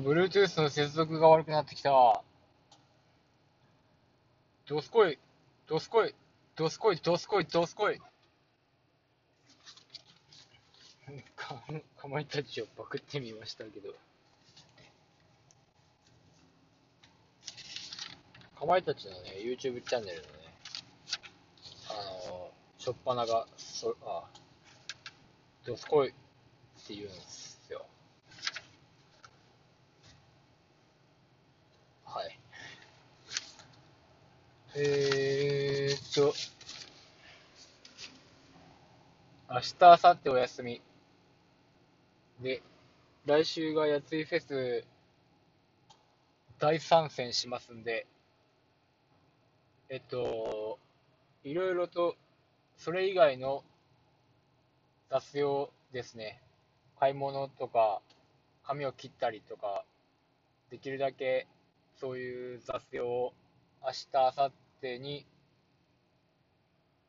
Bluetooth の接続が悪くなってきた。どすこい、どすこい、どすこい、どすこい、どすこい。か、かまいたちをパクってみましたけど。かまいたちのね、YouTube チャンネルのね、あの、しょっぱなが、そ、あ、どすこいって言うんですよ。はい。えーっと、明日、明後日お休み。で、来週がやついフェス大参戦しますんで、えっと、いろいろと、それ以外の雑用ですね。買い物とか、髪を切ったりとか、できるだけそういう雑用を明日、明後日に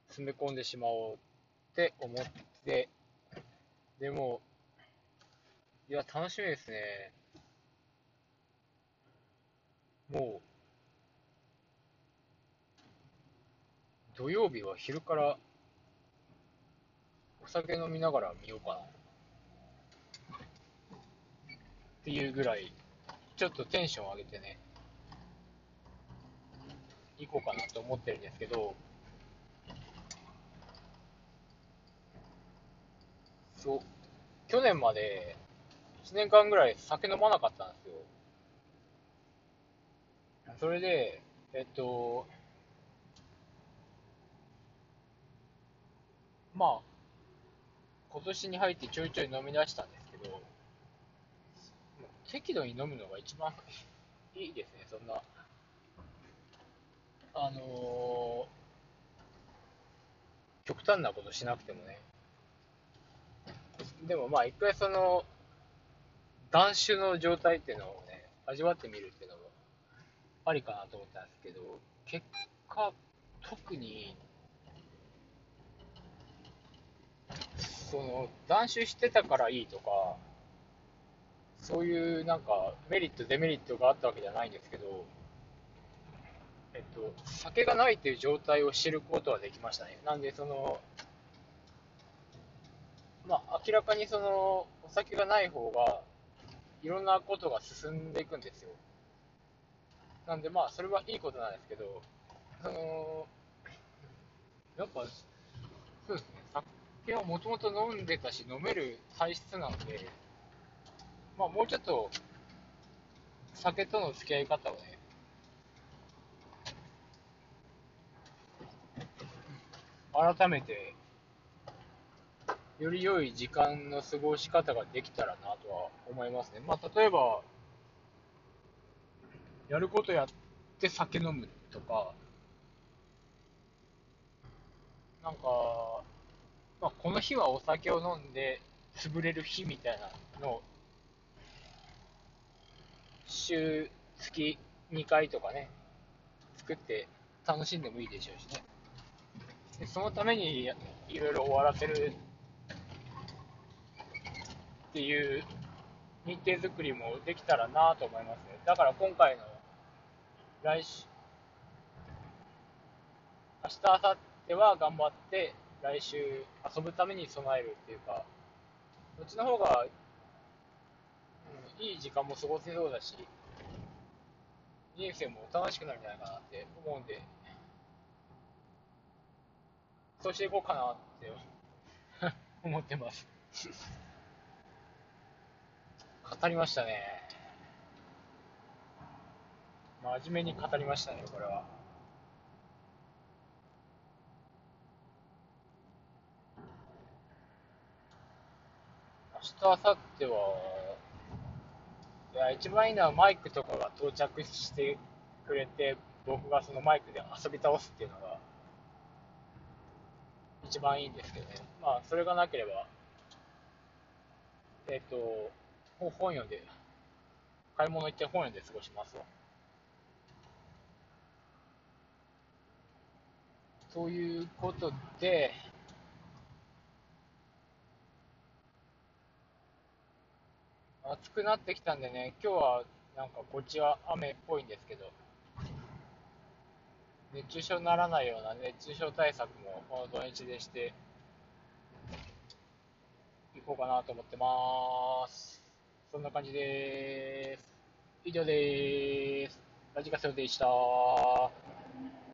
詰め込んでしまおうって思って、でも、いや、楽しみですね。もう、土曜日は昼からお酒飲みながら見ようかな。っていうぐらい、ちょっとテンション上げてね、行こうかなと思ってるんですけど、そう、去年まで1年間ぐらい酒飲まなかったんですよ。それで、えっと、まあ、今年に入ってちょいちょい飲み出したんですけど、適度に飲むのが一番いいですね、そんな。あのー極端なことしなくてもね。でもまあ、一回その、断酒の状態っていうのをね、味わってみるっていうのもありかなと思ったんですけど、結果、特に、その、断酒してたからいいとか、そういうなんかメリット、デメリットがあったわけじゃないんですけど、えっと、酒がないという状態を知ることはできましたね。なんで、その、まあ、明らかにその、お酒がない方が、いろんなことが進んでいくんですよ。なんで、まあ、それはいいことなんですけど、その、やっぱ、そうですね、酒はもともと飲んでたし、飲める体質なので、まあ、もうちょっと、酒との付き合い方をね、改めて、より良い時間の過ごし方ができたらなとは思いますね。まあ、例えば、やることやって酒飲むとか、なんか、まあ、この日はお酒を飲んで潰れる日みたいなのを、週、月2回とかね、作って楽しんでもいいでしょうしね。そのためにいろいろ終わらせるっていう日程作りもできたらなと思いますね。だから今回の来週、明日、明後日は頑張って来週遊ぶために備えるっていうか、そっちの方が、うん、いい時間も過ごせそうだし、人生も楽しくなるんじゃないかなって思うんで、そうしていこうかなって 思ってます。語りましたね。真面目に語りましたね、これは。明日、明後日は、いや、一番いいのはマイクとかが到着してくれて、僕がそのマイクで遊び倒すっていうのが、一番いいんですけどね。まあ、それがなければ、えっ、と、本本読んで、買い物行って本読んで過ごしますわ。ということで、暑くなってきたんでね、今日はなんかこっちは雨っぽいんですけど、熱中症にならないような熱中症対策もこの土日でしていこうかなと思ってます。そんな感じでーす。以上でーす。ラジカセでした